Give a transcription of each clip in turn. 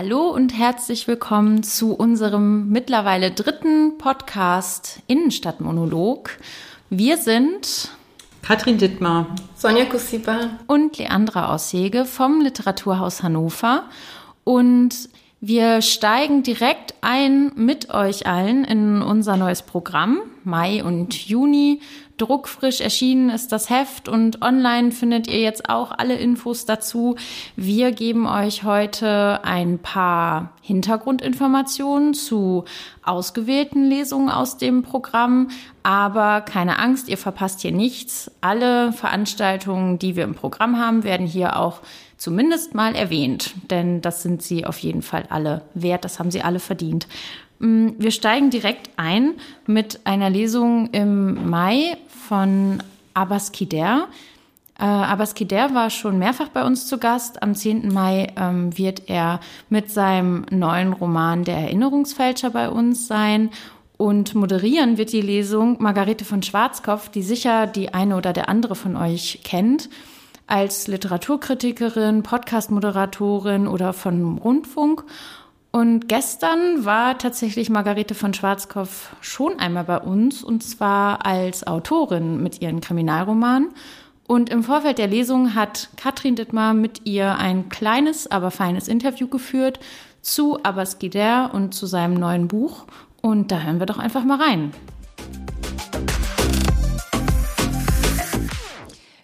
Hallo und herzlich willkommen zu unserem mittlerweile dritten Podcast Innenstadtmonolog. Wir sind Katrin Dittmar, Sonja Kusipa und Leandra Aushege vom Literaturhaus Hannover. Und wir steigen direkt ein mit euch allen in unser neues Programm. Mai und Juni. Druckfrisch erschienen ist das Heft und online findet ihr jetzt auch alle Infos dazu. Wir geben euch heute ein paar Hintergrundinformationen zu ausgewählten Lesungen aus dem Programm. Aber keine Angst, ihr verpasst hier nichts. Alle Veranstaltungen, die wir im Programm haben, werden hier auch zumindest mal erwähnt, denn das sind sie auf jeden Fall alle wert, das haben sie alle verdient. Mm, wir steigen direkt ein mit einer Lesung im Mai von Abbas Kider. Äh, Abbas Kider war schon mehrfach bei uns zu Gast. Am 10. Mai ähm, wird er mit seinem neuen Roman Der Erinnerungsfälscher bei uns sein. Und moderieren wird die Lesung Margarete von Schwarzkopf, die sicher die eine oder der andere von euch kennt als Literaturkritikerin, Podcast-Moderatorin oder von Rundfunk. Und gestern war tatsächlich Margarete von Schwarzkopf schon einmal bei uns und zwar als Autorin mit ihren Kriminalromanen. Und im Vorfeld der Lesung hat Katrin Dittmar mit ihr ein kleines, aber feines Interview geführt zu Abbas Gider und zu seinem neuen Buch. Und da hören wir doch einfach mal rein.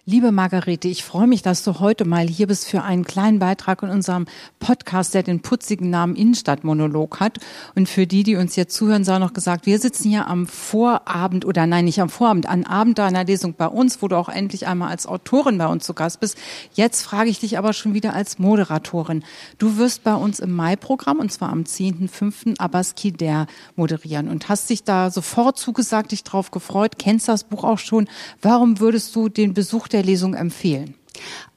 Liebe Margarete, ich freue mich, dass du heute mal hier bist für einen kleinen Beitrag in unserem Podcast, der den putzigen Namen Innenstadtmonolog hat. Und für die, die uns jetzt zuhören, sei noch gesagt, wir sitzen hier am Vorabend oder nein, nicht am Vorabend, am Abend deiner Lesung bei uns, wo du auch endlich einmal als Autorin bei uns zu Gast bist. Jetzt frage ich dich aber schon wieder als Moderatorin. Du wirst bei uns im Mai-Programm, und zwar am 10.05. Abbas Kider moderieren und hast dich da sofort zugesagt, dich drauf gefreut, kennst das Buch auch schon. Warum würdest du den Besuch der Lesung empfehlen?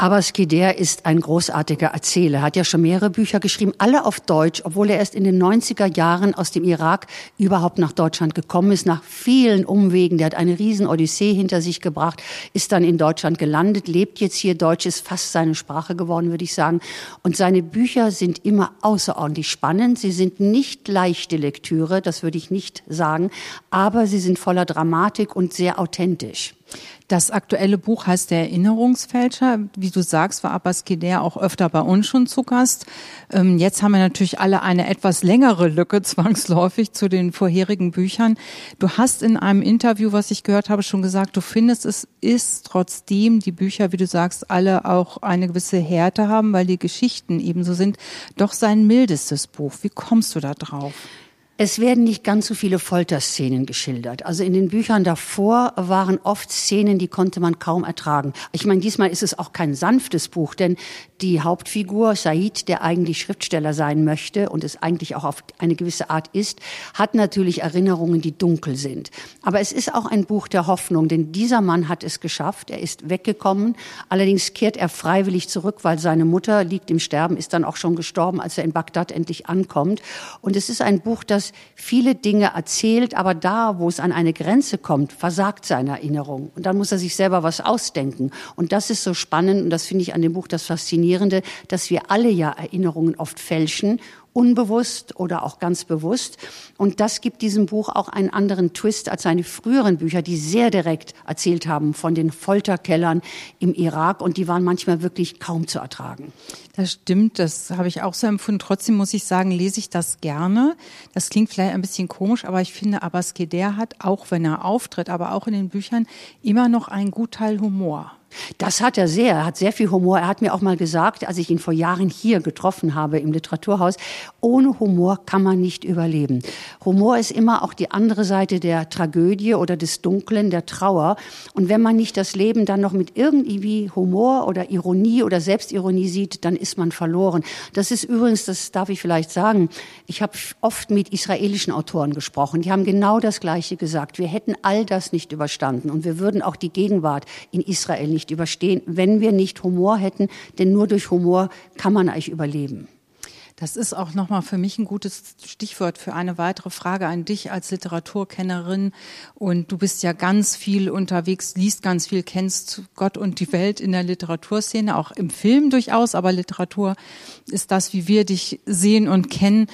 Abbas Kider ist ein großartiger Erzähler, hat ja schon mehrere Bücher geschrieben, alle auf Deutsch, obwohl er erst in den 90er Jahren aus dem Irak überhaupt nach Deutschland gekommen ist, nach vielen Umwegen. Der hat eine riesen Odyssee hinter sich gebracht, ist dann in Deutschland gelandet, lebt jetzt hier. Deutsch ist fast seine Sprache geworden, würde ich sagen. Und seine Bücher sind immer außerordentlich spannend. Sie sind nicht leichte Lektüre, das würde ich nicht sagen, aber sie sind voller Dramatik und sehr authentisch. Das aktuelle Buch heißt Der Erinnerungsfälscher. Wie du sagst, war Abbas Kider auch öfter bei uns schon zu Gast. Ähm, jetzt haben wir natürlich alle eine etwas längere Lücke zwangsläufig zu den vorherigen Büchern. Du hast in einem Interview, was ich gehört habe, schon gesagt, du findest, es ist trotzdem die Bücher, wie du sagst, alle auch eine gewisse Härte haben, weil die Geschichten ebenso sind, doch sein mildestes Buch. Wie kommst du da drauf? Es werden nicht ganz so viele Folterszenen geschildert. Also in den Büchern davor waren oft Szenen, die konnte man kaum ertragen. Ich meine, diesmal ist es auch kein sanftes Buch, denn die Hauptfigur Said, der eigentlich Schriftsteller sein möchte und es eigentlich auch auf eine gewisse Art ist, hat natürlich Erinnerungen, die dunkel sind. Aber es ist auch ein Buch der Hoffnung, denn dieser Mann hat es geschafft. Er ist weggekommen. Allerdings kehrt er freiwillig zurück, weil seine Mutter liegt im Sterben, ist dann auch schon gestorben, als er in Bagdad endlich ankommt. Und es ist ein Buch, das viele Dinge erzählt, aber da, wo es an eine Grenze kommt, versagt seine Erinnerung. Und dann muss er sich selber was ausdenken. Und das ist so spannend und das finde ich an dem Buch das Faszinierende, dass wir alle ja Erinnerungen oft fälschen unbewusst oder auch ganz bewusst. Und das gibt diesem Buch auch einen anderen Twist als seine früheren Bücher, die sehr direkt erzählt haben von den Folterkellern im Irak und die waren manchmal wirklich kaum zu ertragen. Das stimmt, das habe ich auch so empfunden. Trotzdem muss ich sagen, lese ich das gerne. Das klingt vielleicht ein bisschen komisch, aber ich finde, Abbas Keder hat, auch wenn er auftritt, aber auch in den Büchern, immer noch einen Gutteil Humor. Das hat er sehr. Er hat sehr viel Humor. Er hat mir auch mal gesagt, als ich ihn vor Jahren hier getroffen habe im Literaturhaus, ohne Humor kann man nicht überleben. Humor ist immer auch die andere Seite der Tragödie oder des Dunklen, der Trauer. Und wenn man nicht das Leben dann noch mit irgendwie Humor oder Ironie oder Selbstironie sieht, dann ist man verloren. Das ist übrigens, das darf ich vielleicht sagen, ich habe oft mit israelischen Autoren gesprochen. Die haben genau das Gleiche gesagt. Wir hätten all das nicht überstanden und wir würden auch die Gegenwart in Israel nicht überstehen, wenn wir nicht Humor hätten, denn nur durch Humor kann man eigentlich überleben. Das ist auch nochmal für mich ein gutes Stichwort für eine weitere Frage an dich als Literaturkennerin. Und du bist ja ganz viel unterwegs, liest ganz viel, kennst Gott und die Welt in der Literaturszene, auch im Film durchaus, aber Literatur ist das, wie wir dich sehen und kennen.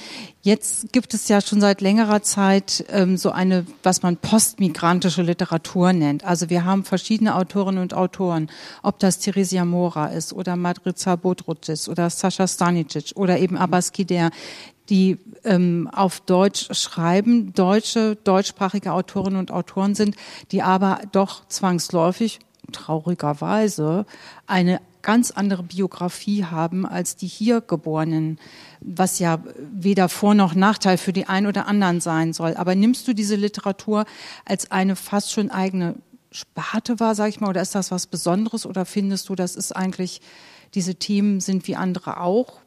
Jetzt gibt es ja schon seit längerer Zeit ähm, so eine, was man postmigrantische Literatur nennt. Also wir haben verschiedene Autorinnen und Autoren, ob das Theresia Mora ist oder Madriza Bodrucis oder Sascha Stanicic oder eben Abbas Kider, die ähm, auf Deutsch schreiben, deutsche, deutschsprachige Autorinnen und Autoren sind, die aber doch zwangsläufig, traurigerweise, eine ganz andere Biografie haben als die hier Geborenen, was ja weder Vor- noch Nachteil für die einen oder anderen sein soll. Aber nimmst du diese Literatur als eine fast schon eigene Sparte wahr, sag ich mal, oder ist das was Besonderes oder findest du, das ist eigentlich, diese Themen sind wie andere auch?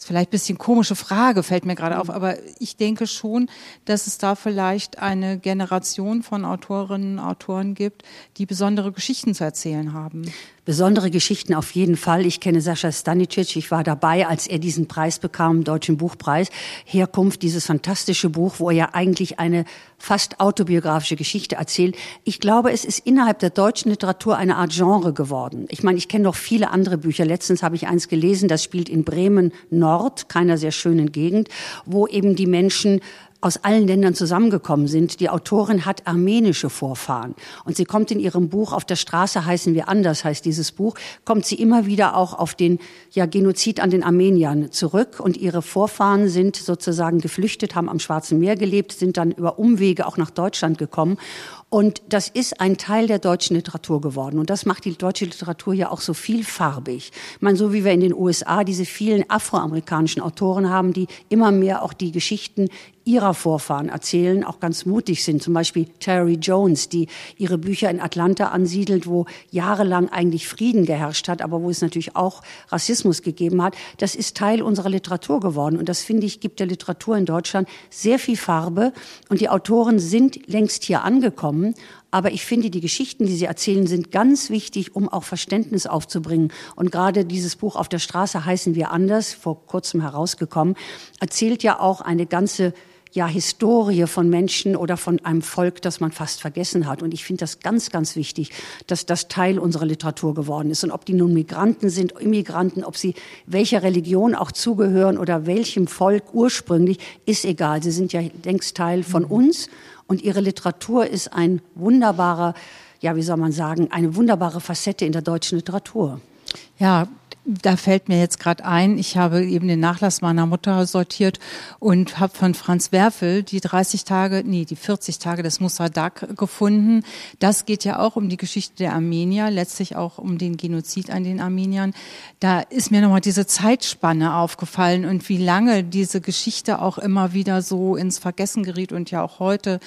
ist vielleicht ein bisschen komische Frage, fällt mir gerade auf, mhm. aber ich denke schon, dass es da vielleicht eine Generation von Autorinnen und Autoren gibt, die besondere Geschichten zu erzählen haben besondere Geschichten auf jeden Fall. Ich kenne Sascha Stanicic. Ich war dabei, als er diesen Preis bekam, Deutschen Buchpreis. Herkunft, dieses fantastische Buch, wo er ja eigentlich eine fast autobiografische Geschichte erzählt. Ich glaube, es ist innerhalb der deutschen Literatur eine Art Genre geworden. Ich meine, ich kenne noch viele andere Bücher. Letztens habe ich eins gelesen, das spielt in Bremen Nord, keiner sehr schönen Gegend, wo eben die Menschen aus allen Ländern zusammengekommen sind. Die Autorin hat armenische Vorfahren. Und sie kommt in ihrem Buch, auf der Straße heißen wir anders, heißt dieses Buch, kommt sie immer wieder auch auf den ja, Genozid an den Armeniern zurück. Und ihre Vorfahren sind sozusagen geflüchtet, haben am Schwarzen Meer gelebt, sind dann über Umwege auch nach Deutschland gekommen. Und das ist ein Teil der deutschen Literatur geworden. Und das macht die deutsche Literatur ja auch so vielfarbig. Ich meine, so wie wir in den USA diese vielen afroamerikanischen Autoren haben, die immer mehr auch die Geschichten ihrer Vorfahren erzählen, auch ganz mutig sind. Zum Beispiel Terry Jones, die ihre Bücher in Atlanta ansiedelt, wo jahrelang eigentlich Frieden geherrscht hat, aber wo es natürlich auch Rassismus gegeben hat. Das ist Teil unserer Literatur geworden. Und das, finde ich, gibt der Literatur in Deutschland sehr viel Farbe. Und die Autoren sind längst hier angekommen. Aber ich finde, die Geschichten, die sie erzählen, sind ganz wichtig, um auch Verständnis aufzubringen. Und gerade dieses Buch Auf der Straße heißen wir anders, vor kurzem herausgekommen, erzählt ja auch eine ganze ja, Historie von Menschen oder von einem Volk, das man fast vergessen hat. Und ich finde das ganz, ganz wichtig, dass das Teil unserer Literatur geworden ist. Und ob die nun Migranten sind, Immigranten, ob sie welcher Religion auch zugehören oder welchem Volk ursprünglich, ist egal. Sie sind ja längst Teil von mhm. uns. Und ihre Literatur ist ein wunderbarer, ja, wie soll man sagen, eine wunderbare Facette in der deutschen Literatur. Ja, da fällt mir jetzt gerade ein, ich habe eben den Nachlass meiner Mutter sortiert und habe von Franz Werfel die 30 Tage, nee, die 40 Tage des Mossadak gefunden. Das geht ja auch um die Geschichte der Armenier, letztlich auch um den Genozid an den Armeniern. Da ist mir nochmal diese Zeitspanne aufgefallen und wie lange diese Geschichte auch immer wieder so ins Vergessen geriet und ja auch heute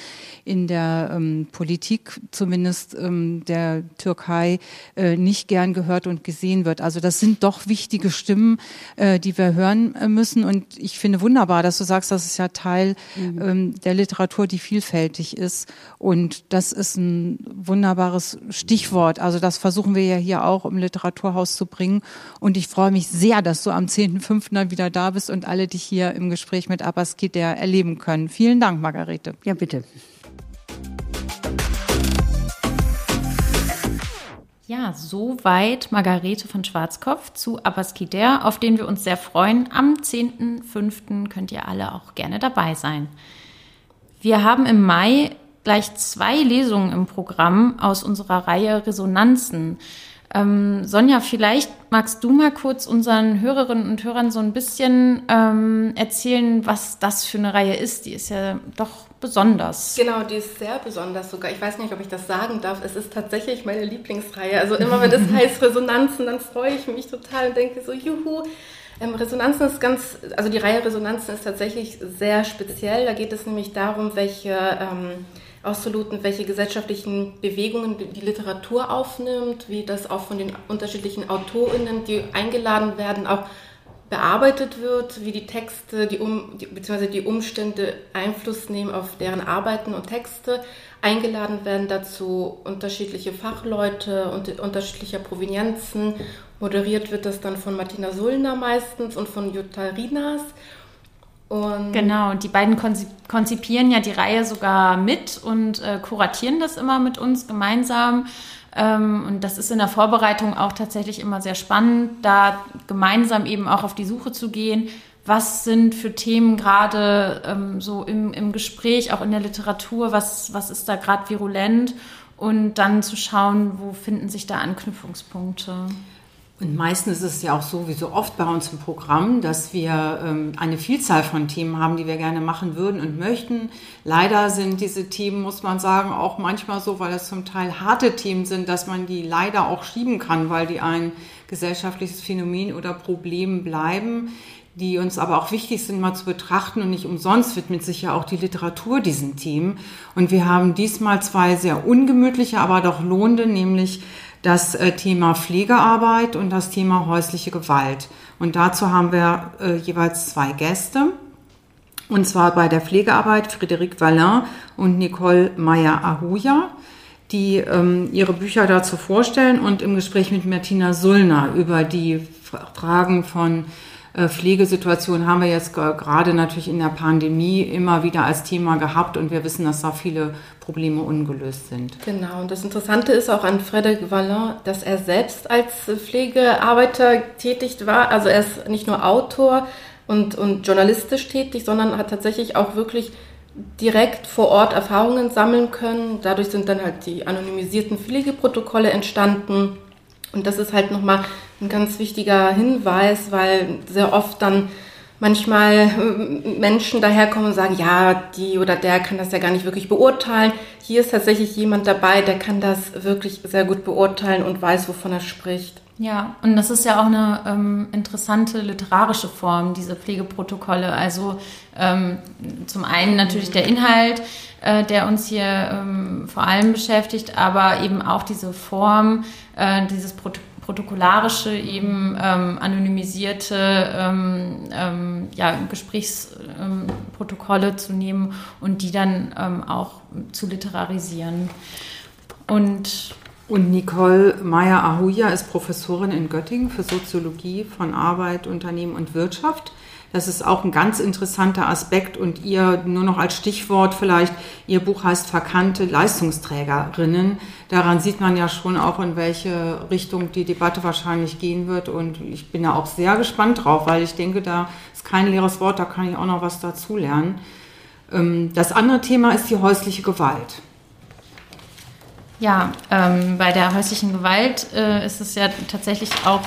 in der ähm, Politik zumindest ähm, der Türkei äh, nicht gern gehört und gesehen wird. Also das sind doch wichtige Stimmen, äh, die wir hören äh, müssen. Und ich finde wunderbar, dass du sagst, das ist ja Teil mhm. ähm, der Literatur, die vielfältig ist. Und das ist ein wunderbares Stichwort. Also das versuchen wir ja hier auch im Literaturhaus zu bringen. Und ich freue mich sehr, dass du am 10.05. dann wieder da bist und alle dich hier im Gespräch mit Abbas Gider erleben können. Vielen Dank, Margarete. Ja, bitte. Ja, soweit Margarete von Schwarzkopf zu Abbas Kider, auf den wir uns sehr freuen. Am 10.05. könnt ihr alle auch gerne dabei sein. Wir haben im Mai gleich zwei Lesungen im Programm aus unserer Reihe Resonanzen. Ähm, Sonja, vielleicht magst du mal kurz unseren Hörerinnen und Hörern so ein bisschen ähm, erzählen, was das für eine Reihe ist. Die ist ja doch besonders. Genau, die ist sehr besonders sogar. Ich weiß nicht, ob ich das sagen darf. Es ist tatsächlich meine Lieblingsreihe. Also immer wenn es heißt Resonanzen, dann freue ich mich total und denke so, juhu. Ähm, Resonanzen ist ganz, also die Reihe Resonanzen ist tatsächlich sehr speziell. Da geht es nämlich darum, welche ähm, auszuluten, welche gesellschaftlichen Bewegungen die Literatur aufnimmt, wie das auch von den unterschiedlichen AutorInnen, die eingeladen werden, auch bearbeitet wird, wie die Texte die um, die, bzw. die Umstände Einfluss nehmen auf deren Arbeiten und Texte. Eingeladen werden dazu unterschiedliche Fachleute und unterschiedlicher Provenienzen Moderiert wird das dann von Martina Sullner meistens und von Jutta Rinas. Und genau, die beiden konzipieren ja die Reihe sogar mit und äh, kuratieren das immer mit uns gemeinsam. Ähm, und das ist in der Vorbereitung auch tatsächlich immer sehr spannend, da gemeinsam eben auch auf die Suche zu gehen. Was sind für Themen gerade ähm, so im, im Gespräch, auch in der Literatur, was, was ist da gerade virulent? Und dann zu schauen, wo finden sich da Anknüpfungspunkte. Und meistens ist es ja auch so, wie so oft bei uns im Programm, dass wir ähm, eine Vielzahl von Themen haben, die wir gerne machen würden und möchten. Leider sind diese Themen, muss man sagen, auch manchmal so, weil es zum Teil harte Themen sind, dass man die leider auch schieben kann, weil die ein gesellschaftliches Phänomen oder Problem bleiben, die uns aber auch wichtig sind, mal zu betrachten. Und nicht umsonst widmet sich ja auch die Literatur diesen Themen. Und wir haben diesmal zwei sehr ungemütliche, aber doch lohnende, nämlich das äh, Thema Pflegearbeit und das Thema häusliche Gewalt. Und dazu haben wir äh, jeweils zwei Gäste. Und zwar bei der Pflegearbeit Frédéric Vallin und Nicole Meyer-Ahuja, die ähm, ihre Bücher dazu vorstellen und im Gespräch mit Martina Sullner über die Fragen von Pflegesituation haben wir jetzt gerade natürlich in der Pandemie immer wieder als Thema gehabt und wir wissen, dass da viele Probleme ungelöst sind. Genau, und das Interessante ist auch an Frédéric Vallon, dass er selbst als Pflegearbeiter tätig war. Also er ist nicht nur Autor und, und journalistisch tätig, sondern hat tatsächlich auch wirklich direkt vor Ort Erfahrungen sammeln können. Dadurch sind dann halt die anonymisierten Pflegeprotokolle entstanden. Und das ist halt nochmal ein ganz wichtiger Hinweis, weil sehr oft dann manchmal äh, Menschen daherkommen und sagen, ja, die oder der kann das ja gar nicht wirklich beurteilen. Hier ist tatsächlich jemand dabei, der kann das wirklich sehr gut beurteilen und weiß, wovon er spricht. Ja, und das ist ja auch eine ähm, interessante literarische Form, diese Pflegeprotokolle. Also ähm, zum einen natürlich der Inhalt, äh, der uns hier ähm, vor allem beschäftigt, aber eben auch diese Form, äh, dieses Protokoll protokollarische, eben ähm, anonymisierte ähm, ähm, ja, Gesprächsprotokolle zu nehmen und die dann ähm, auch zu literarisieren. Und und Nicole Meyer-Ahuja ist Professorin in Göttingen für Soziologie von Arbeit, Unternehmen und Wirtschaft. Das ist auch ein ganz interessanter Aspekt und ihr nur noch als Stichwort vielleicht, ihr Buch heißt Verkannte Leistungsträgerinnen. Daran sieht man ja schon auch, in welche Richtung die Debatte wahrscheinlich gehen wird und ich bin da auch sehr gespannt drauf, weil ich denke, da ist kein leeres Wort, da kann ich auch noch was dazu lernen. Ähm, das andere Thema ist die häusliche Gewalt. Ja, ähm, bei der häuslichen Gewalt äh, ist es ja tatsächlich auch,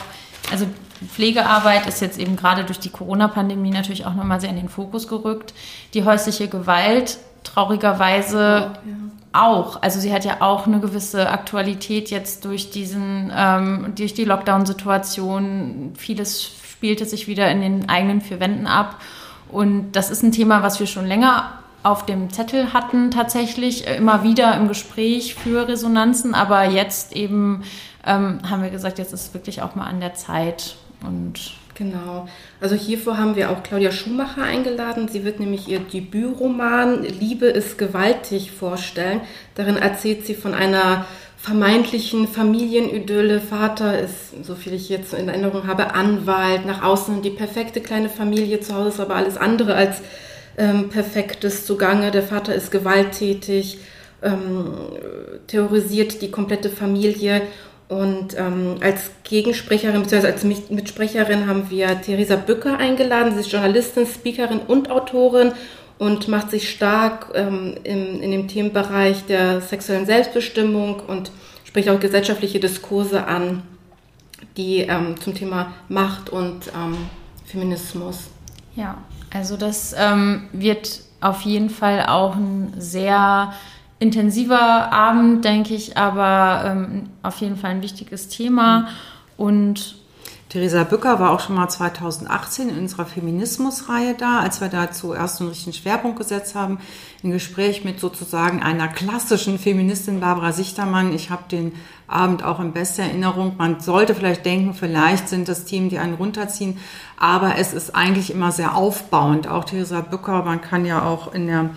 also Pflegearbeit ist jetzt eben gerade durch die Corona-Pandemie natürlich auch nochmal sehr in den Fokus gerückt. Die häusliche Gewalt traurigerweise ja. auch. Also sie hat ja auch eine gewisse Aktualität jetzt durch diesen, ähm, durch die Lockdown-Situation. Vieles spielte sich wieder in den eigenen vier Wänden ab. Und das ist ein Thema, was wir schon länger auf dem Zettel hatten, tatsächlich immer wieder im Gespräch für Resonanzen. Aber jetzt eben ähm, haben wir gesagt, jetzt ist es wirklich auch mal an der Zeit, und Genau. Also hierfür haben wir auch Claudia Schumacher eingeladen. Sie wird nämlich ihr Debütroman Liebe ist gewaltig vorstellen. Darin erzählt sie von einer vermeintlichen Familienidylle. Vater ist, so viel ich jetzt in Erinnerung habe, Anwalt. Nach außen die perfekte kleine Familie. Zu Hause ist aber alles andere als ähm, perfektes zugange. Der Vater ist gewalttätig, ähm, terrorisiert die komplette Familie und ähm, als Gegensprecherin bzw. als Mitsprecherin haben wir Theresa Bücker eingeladen. Sie ist Journalistin, Speakerin und Autorin und macht sich stark ähm, im, in dem Themenbereich der sexuellen Selbstbestimmung und spricht auch gesellschaftliche Diskurse an, die ähm, zum Thema Macht und ähm, Feminismus. Ja, also das ähm, wird auf jeden Fall auch ein sehr intensiver Abend, denke ich, aber ähm, auf jeden Fall ein wichtiges Thema. Und Theresa Bücker war auch schon mal 2018 in unserer Feminismusreihe da, als wir da zuerst einen richtigen Schwerpunkt gesetzt haben, im Gespräch mit sozusagen einer klassischen Feministin Barbara Sichtermann. Ich habe den Abend auch in bester Erinnerung. Man sollte vielleicht denken, vielleicht sind das Themen, die einen runterziehen, aber es ist eigentlich immer sehr aufbauend. Auch Theresa Bücker, man kann ja auch in der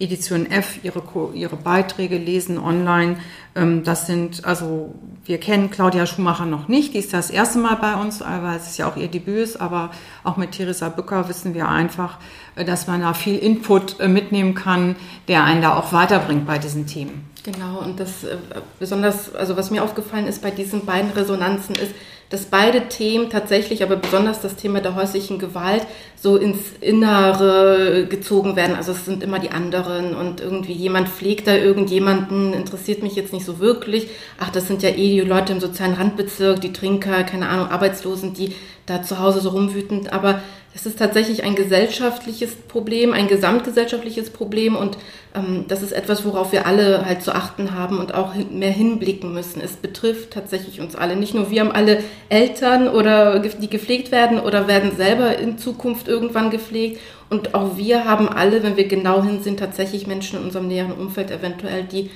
Edition F ihre, ihre Beiträge lesen online. Ähm, das sind, also wir kennen Claudia Schumacher noch nicht, die ist das erste Mal bei uns, weil es ja auch ihr Debüt ist, aber auch mit Theresa Bücker wissen wir einfach, äh, dass man da viel Input äh, mitnehmen kann, der einen da auch weiterbringt bei diesen Themen. Genau, und das äh, besonders, also was mir aufgefallen ist bei diesen beiden Resonanzen ist, dass beide Themen tatsächlich, aber besonders das Thema der häuslichen Gewalt, so ins Innere gezogen werden. Also es sind immer die anderen und irgendwie jemand pflegt da irgendjemanden, interessiert mich jetzt nicht so wirklich. Ach, das sind ja eh die Leute im sozialen Randbezirk, die Trinker, keine Ahnung, Arbeitslosen, die da zu Hause so rumwütend. Aber es ist tatsächlich ein gesellschaftliches Problem, ein gesamtgesellschaftliches Problem und ähm, das ist etwas, worauf wir alle halt zu achten haben und auch mehr hinblicken müssen. Es betrifft tatsächlich uns alle. Nicht nur wir haben alle Eltern oder die gepflegt werden oder werden selber in Zukunft irgendwann gepflegt und auch wir haben alle, wenn wir genau hin sind, tatsächlich Menschen in unserem näheren Umfeld eventuell, die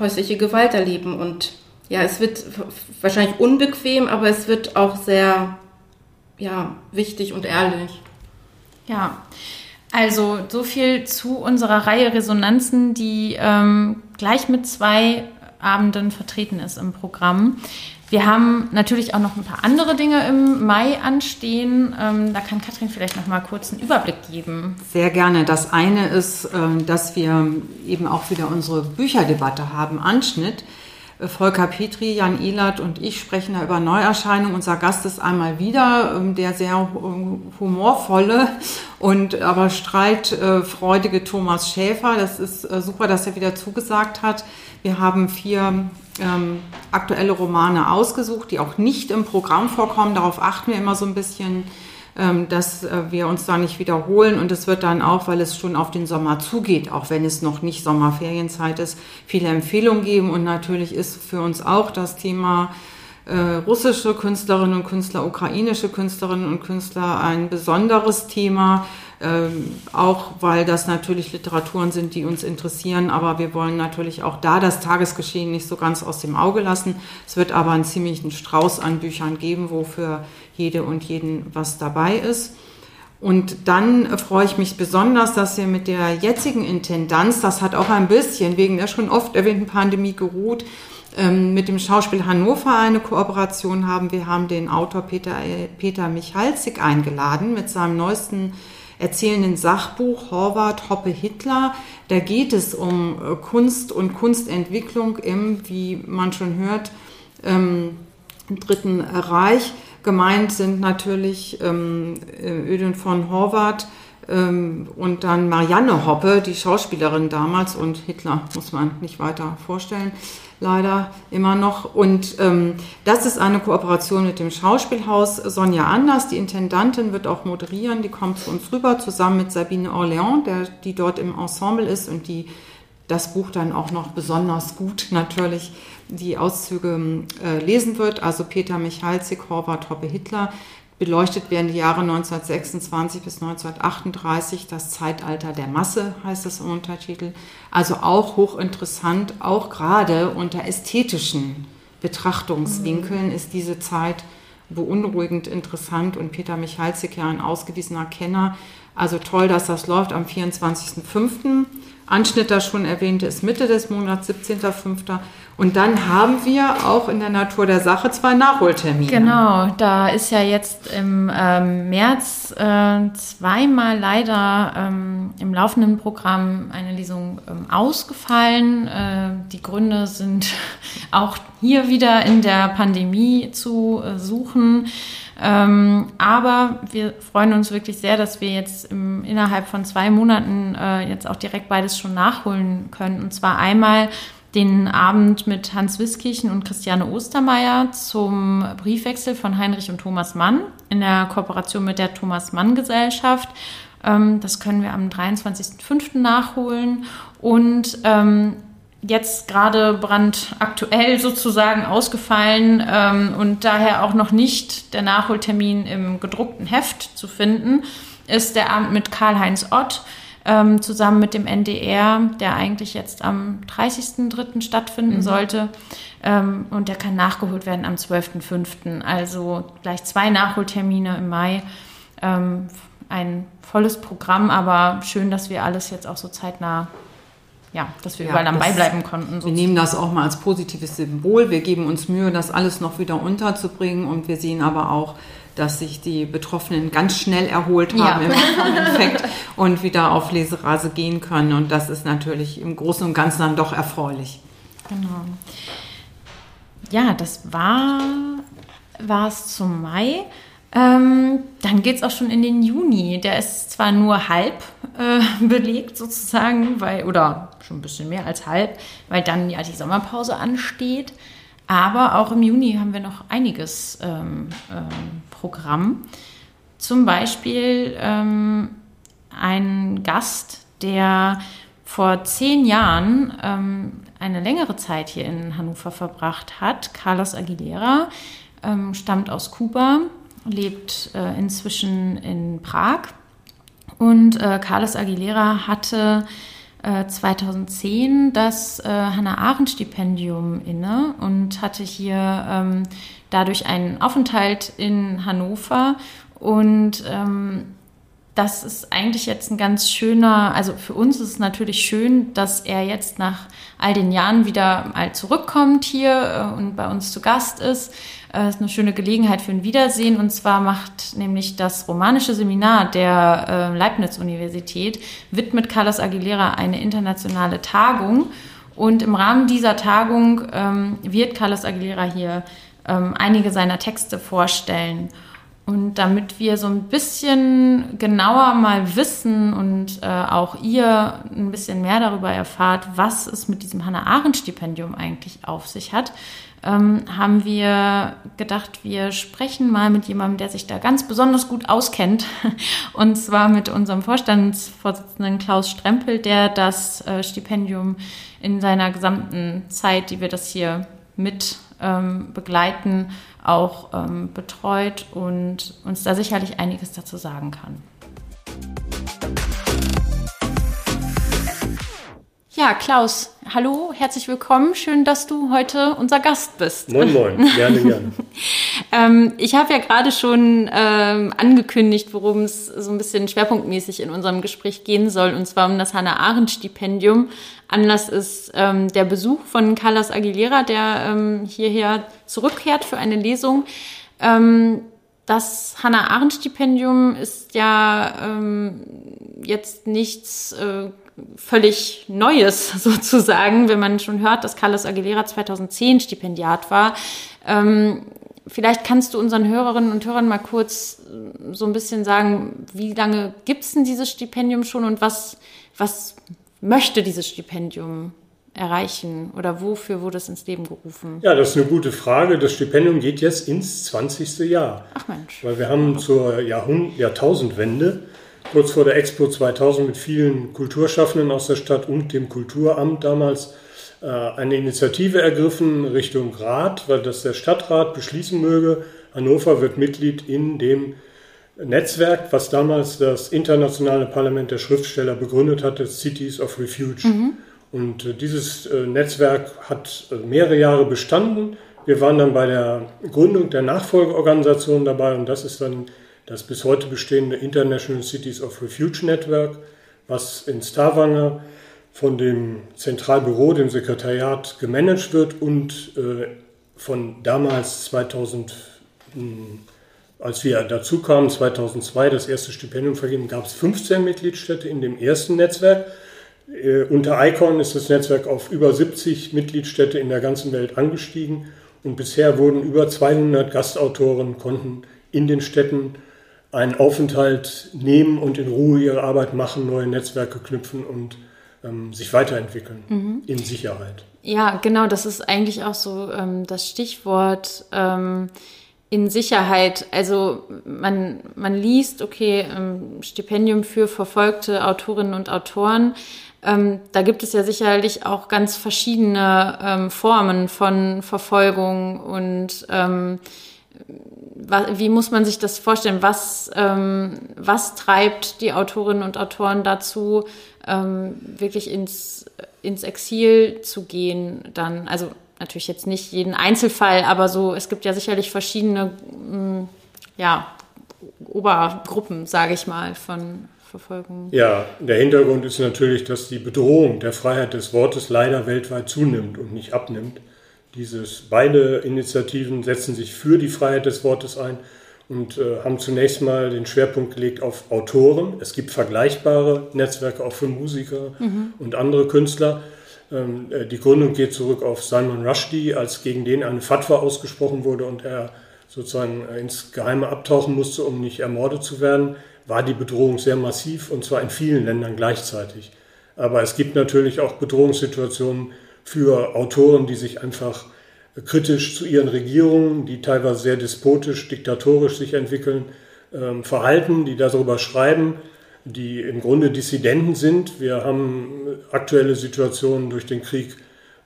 häusliche Gewalt erleben und ja, es wird wahrscheinlich unbequem, aber es wird auch sehr ja, wichtig und ehrlich. Ja, also so viel zu unserer Reihe Resonanzen, die ähm, gleich mit zwei Abenden vertreten ist im Programm. Wir haben natürlich auch noch ein paar andere Dinge im Mai anstehen. Ähm, da kann Katrin vielleicht noch mal kurz einen Überblick geben. Sehr gerne. Das eine ist, äh, dass wir eben auch wieder unsere Bücherdebatte haben, Anschnitt. Volker Petri, Jan Ehlert und ich sprechen da über Neuerscheinungen. Unser Gast ist einmal wieder ähm, der sehr humorvolle und aber streitfreudige Thomas Schäfer. Das ist äh, super, dass er wieder zugesagt hat. Wir haben vier ähm, aktuelle Romane ausgesucht, die auch nicht im Programm vorkommen. Darauf achten wir immer so ein bisschen dass äh, wir uns da nicht wiederholen. Und es wird dann auch, weil es schon auf den Sommer zugeht, auch wenn es noch nicht Sommerferienzeit ist, viele Empfehlungen geben. Und natürlich ist für uns auch das Thema äh, russische Künstlerinnen und Künstler, ukrainische Künstlerinnen und Künstler ein besonderes Thema. Ähm, auch weil das natürlich Literaturen sind, die uns interessieren, aber wir wollen natürlich auch da das Tagesgeschehen nicht so ganz aus dem Auge lassen. Es wird aber einen ziemlichen Strauß an Büchern geben, wo für jede und jeden was dabei ist. Und dann freue ich mich besonders, dass wir mit der jetzigen Intendanz, das hat auch ein bisschen wegen der schon oft erwähnten Pandemie geruht, ähm, mit dem Schauspiel Hannover eine Kooperation haben. Wir haben den Autor Peter, äh, Peter Michalzig eingeladen mit seinem neuesten erzählenden Sachbuch Horvath Hoppe Hitler. Da geht es um äh, Kunst und Kunstentwicklung im, wie man schon hört, ähm, Dritten Reich. Gemeint sind natürlich ähm, Ödin von Horvath ähm, und dann Marianne Hoppe, die Schauspielerin damals und Hitler muss man nicht weiter vorstellen leider immer noch. Und ähm, das ist eine Kooperation mit dem Schauspielhaus. Sonja Anders, die Intendantin, wird auch moderieren. Die kommt zu uns rüber, zusammen mit Sabine Orléans, der, die dort im Ensemble ist und die das Buch dann auch noch besonders gut natürlich die Auszüge äh, lesen wird. Also Peter Michalzig, Horvath Hoppe Hitler, Beleuchtet werden die Jahre 1926 bis 1938, das Zeitalter der Masse heißt es im Untertitel. Also auch hochinteressant, auch gerade unter ästhetischen Betrachtungswinkeln mhm. ist diese Zeit beunruhigend interessant und Peter Michalzik ja ein ausgewiesener Kenner. Also toll, dass das läuft am 24.05. Anschnitt, das schon erwähnte, ist Mitte des Monats, 17.05. Und dann haben wir auch in der Natur der Sache zwei Nachholtermine. Genau, da ist ja jetzt im ähm, März äh, zweimal leider ähm, im laufenden Programm eine Lesung ähm, ausgefallen. Äh, die Gründe sind auch hier wieder in der Pandemie zu äh, suchen. Ähm, aber wir freuen uns wirklich sehr, dass wir jetzt im, innerhalb von zwei Monaten äh, jetzt auch direkt beides schon nachholen können. Und zwar einmal den Abend mit Hans Wiskirchen und Christiane Ostermeier zum Briefwechsel von Heinrich und Thomas Mann in der Kooperation mit der Thomas Mann Gesellschaft. Ähm, das können wir am 23.05. nachholen. Und ähm, jetzt gerade brandaktuell sozusagen ausgefallen ähm, und daher auch noch nicht der Nachholtermin im gedruckten Heft zu finden, ist der Abend mit Karl-Heinz Ott ähm, zusammen mit dem NDR, der eigentlich jetzt am 30.03. stattfinden mhm. sollte. Ähm, und der kann nachgeholt werden am 12.05. Also gleich zwei Nachholtermine im Mai. Ähm, ein volles Programm, aber schön, dass wir alles jetzt auch so zeitnah ja, dass wir ja, überall am Ball bleiben konnten. Sozusagen. Wir nehmen das auch mal als positives Symbol. Wir geben uns Mühe, das alles noch wieder unterzubringen und wir sehen aber auch, dass sich die Betroffenen ganz schnell erholt haben ja. im Infekt und wieder auf Leserase gehen können. Und das ist natürlich im Großen und Ganzen dann doch erfreulich. Genau. Ja, das war es zum Mai. Ähm, dann geht es auch schon in den Juni. Der ist zwar nur halb äh, belegt sozusagen, weil, oder schon ein bisschen mehr als halb, weil dann ja die Sommerpause ansteht. Aber auch im Juni haben wir noch einiges ähm, ähm, Programm. Zum Beispiel ähm, ein Gast, der vor zehn Jahren ähm, eine längere Zeit hier in Hannover verbracht hat. Carlos Aguilera ähm, stammt aus Kuba, lebt äh, inzwischen in Prag. Und äh, Carlos Aguilera hatte 2010 äh, das äh, Hannah Arendt Stipendium inne und hatte hier ähm, dadurch einen Aufenthalt in Hannover und ähm, das ist eigentlich jetzt ein ganz schöner, also für uns ist es natürlich schön, dass er jetzt nach all den Jahren wieder mal zurückkommt hier äh, und bei uns zu Gast ist. Äh, ist eine schöne Gelegenheit für ein Wiedersehen. Und zwar macht nämlich das romanische Seminar der äh, Leibniz-Universität, widmet Carlos Aguilera eine internationale Tagung. Und im Rahmen dieser Tagung ähm, wird Carlos Aguilera hier ähm, einige seiner Texte vorstellen. Und damit wir so ein bisschen genauer mal wissen und äh, auch ihr ein bisschen mehr darüber erfahrt, was es mit diesem Hannah-Arendt-Stipendium eigentlich auf sich hat, ähm, haben wir gedacht, wir sprechen mal mit jemandem, der sich da ganz besonders gut auskennt. Und zwar mit unserem Vorstandsvorsitzenden Klaus Strempel, der das äh, Stipendium in seiner gesamten Zeit, die wir das hier mit ähm, begleiten, auch ähm, betreut und uns da sicherlich einiges dazu sagen kann. Ja, Klaus, hallo, herzlich willkommen. Schön, dass du heute unser Gast bist. Moin, moin, gerne, gerne. ähm, ich habe ja gerade schon ähm, angekündigt, worum es so ein bisschen schwerpunktmäßig in unserem Gespräch gehen soll, und zwar um das Hannah-Arendt-Stipendium. Anlass ist ähm, der Besuch von Carlos Aguilera, der ähm, hierher zurückkehrt für eine Lesung. Ähm, das Hannah-Arendt-Stipendium ist ja ähm, jetzt nichts äh, völlig Neues sozusagen, wenn man schon hört, dass Carlos Aguilera 2010 Stipendiat war. Ähm, vielleicht kannst du unseren Hörerinnen und Hörern mal kurz äh, so ein bisschen sagen, wie lange gibt es denn dieses Stipendium schon und was, was möchte dieses Stipendium erreichen oder wofür wurde es ins Leben gerufen? Ja, das ist eine gute Frage. Das Stipendium geht jetzt ins 20. Jahr. Ach Mensch. Weil wir haben zur Jahrhund Jahrtausendwende kurz vor der Expo 2000 mit vielen Kulturschaffenden aus der Stadt und dem Kulturamt damals äh, eine Initiative ergriffen Richtung Rat, weil das der Stadtrat beschließen möge. Hannover wird Mitglied in dem Netzwerk, was damals das internationale Parlament der Schriftsteller begründet hatte, Cities of Refuge. Mhm. Und äh, dieses äh, Netzwerk hat mehrere Jahre bestanden. Wir waren dann bei der Gründung der Nachfolgeorganisation dabei und das ist dann das bis heute bestehende International Cities of Refuge Network, was in Stavanger von dem Zentralbüro, dem Sekretariat, gemanagt wird und äh, von damals 2000, hm, als wir dazu kamen, 2002 das erste Stipendium vergeben, gab es 15 Mitgliedstädte in dem ersten Netzwerk. Äh, unter ICON ist das Netzwerk auf über 70 Mitgliedstädte in der ganzen Welt angestiegen und bisher wurden über 200 Gastautoren konnten in den Städten einen Aufenthalt nehmen und in Ruhe ihre Arbeit machen, neue Netzwerke knüpfen und ähm, sich weiterentwickeln mhm. in Sicherheit. Ja, genau, das ist eigentlich auch so ähm, das Stichwort ähm, in Sicherheit. Also man, man liest, okay, ähm, Stipendium für verfolgte Autorinnen und Autoren. Ähm, da gibt es ja sicherlich auch ganz verschiedene ähm, Formen von Verfolgung und wie muss man sich das vorstellen? Was, ähm, was treibt die Autorinnen und Autoren dazu, ähm, wirklich ins, ins Exil zu gehen dann? Also natürlich jetzt nicht jeden Einzelfall, aber so, es gibt ja sicherlich verschiedene, mm, ja, Obergruppen, sage ich mal, von Verfolgung. Ja, der Hintergrund ist natürlich, dass die Bedrohung der Freiheit des Wortes leider weltweit zunimmt und nicht abnimmt. Dieses, beide Initiativen setzen sich für die Freiheit des Wortes ein und äh, haben zunächst mal den Schwerpunkt gelegt auf Autoren. Es gibt vergleichbare Netzwerke auch für Musiker mhm. und andere Künstler. Ähm, äh, die Gründung geht zurück auf Salman Rushdie, als gegen den eine Fatwa ausgesprochen wurde und er sozusagen äh, ins Geheime abtauchen musste, um nicht ermordet zu werden, war die Bedrohung sehr massiv und zwar in vielen Ländern gleichzeitig. Aber es gibt natürlich auch Bedrohungssituationen für Autoren, die sich einfach kritisch zu ihren Regierungen, die teilweise sehr despotisch, diktatorisch sich entwickeln, ähm, verhalten, die darüber schreiben, die im Grunde Dissidenten sind. Wir haben aktuelle Situationen durch den Krieg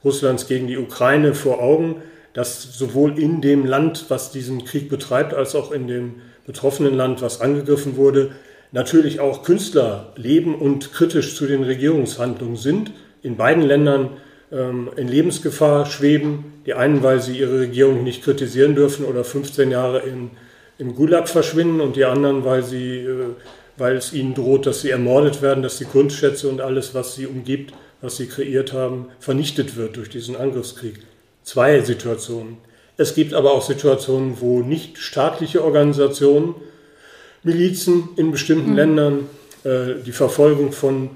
Russlands gegen die Ukraine vor Augen, dass sowohl in dem Land, was diesen Krieg betreibt, als auch in dem betroffenen Land, was angegriffen wurde, natürlich auch Künstler leben und kritisch zu den Regierungshandlungen sind. In beiden Ländern in Lebensgefahr schweben. Die einen, weil sie ihre Regierung nicht kritisieren dürfen oder 15 Jahre in, im Gulag verschwinden und die anderen, weil, sie, äh, weil es ihnen droht, dass sie ermordet werden, dass die Kunstschätze und alles, was sie umgibt, was sie kreiert haben, vernichtet wird durch diesen Angriffskrieg. Zwei Situationen. Es gibt aber auch Situationen, wo nicht staatliche Organisationen, Milizen in bestimmten mhm. Ländern, äh, die Verfolgung von